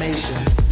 Nation.